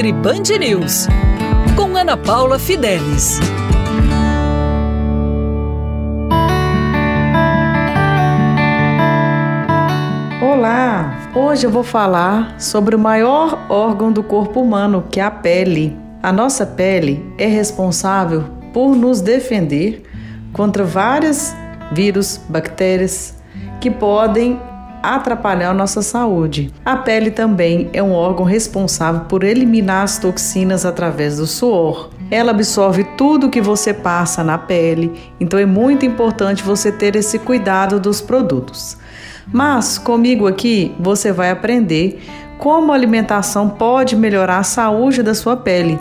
Nutri Band News, com Ana Paula Fidelis. Olá! Hoje eu vou falar sobre o maior órgão do corpo humano, que é a pele. A nossa pele é responsável por nos defender contra vários vírus, bactérias que podem atrapalhar nossa saúde. A pele também é um órgão responsável por eliminar as toxinas através do suor. Ela absorve tudo que você passa na pele, então é muito importante você ter esse cuidado dos produtos. Mas comigo aqui você vai aprender como a alimentação pode melhorar a saúde da sua pele,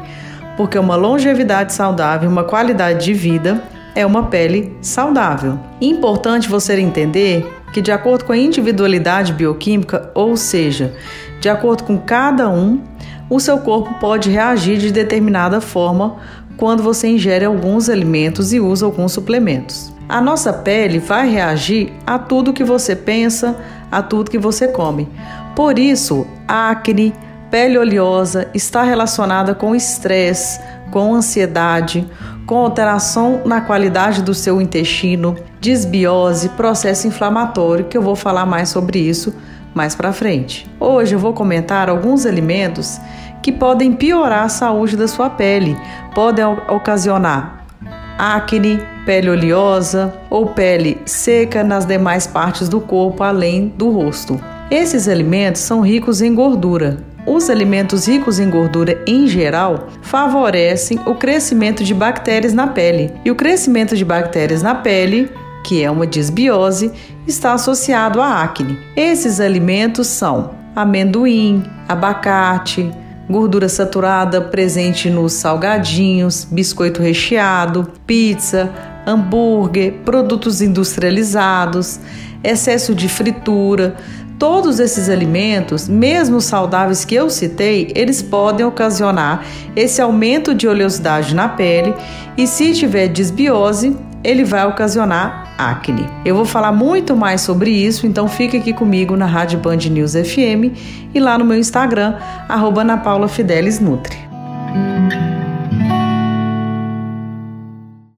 porque uma longevidade saudável, uma qualidade de vida é uma pele saudável. Importante você entender que, de acordo com a individualidade bioquímica, ou seja, de acordo com cada um, o seu corpo pode reagir de determinada forma quando você ingere alguns alimentos e usa alguns suplementos. A nossa pele vai reagir a tudo que você pensa, a tudo que você come. Por isso, acne, pele oleosa está relacionada com estresse, com ansiedade, com alteração na qualidade do seu intestino, desbiose, processo inflamatório, que eu vou falar mais sobre isso mais para frente. Hoje eu vou comentar alguns alimentos que podem piorar a saúde da sua pele, podem ocasionar acne, pele oleosa ou pele seca nas demais partes do corpo além do rosto. Esses alimentos são ricos em gordura. Os alimentos ricos em gordura em geral favorecem o crescimento de bactérias na pele. E o crescimento de bactérias na pele que é uma disbiose, está associado à acne. Esses alimentos são amendoim, abacate, gordura saturada presente nos salgadinhos, biscoito recheado, pizza, hambúrguer, produtos industrializados, excesso de fritura. Todos esses alimentos, mesmo saudáveis que eu citei, eles podem ocasionar esse aumento de oleosidade na pele e se tiver desbiose, ele vai ocasionar acne. Eu vou falar muito mais sobre isso, então fica aqui comigo na Rádio Band News FM e lá no meu Instagram, arroba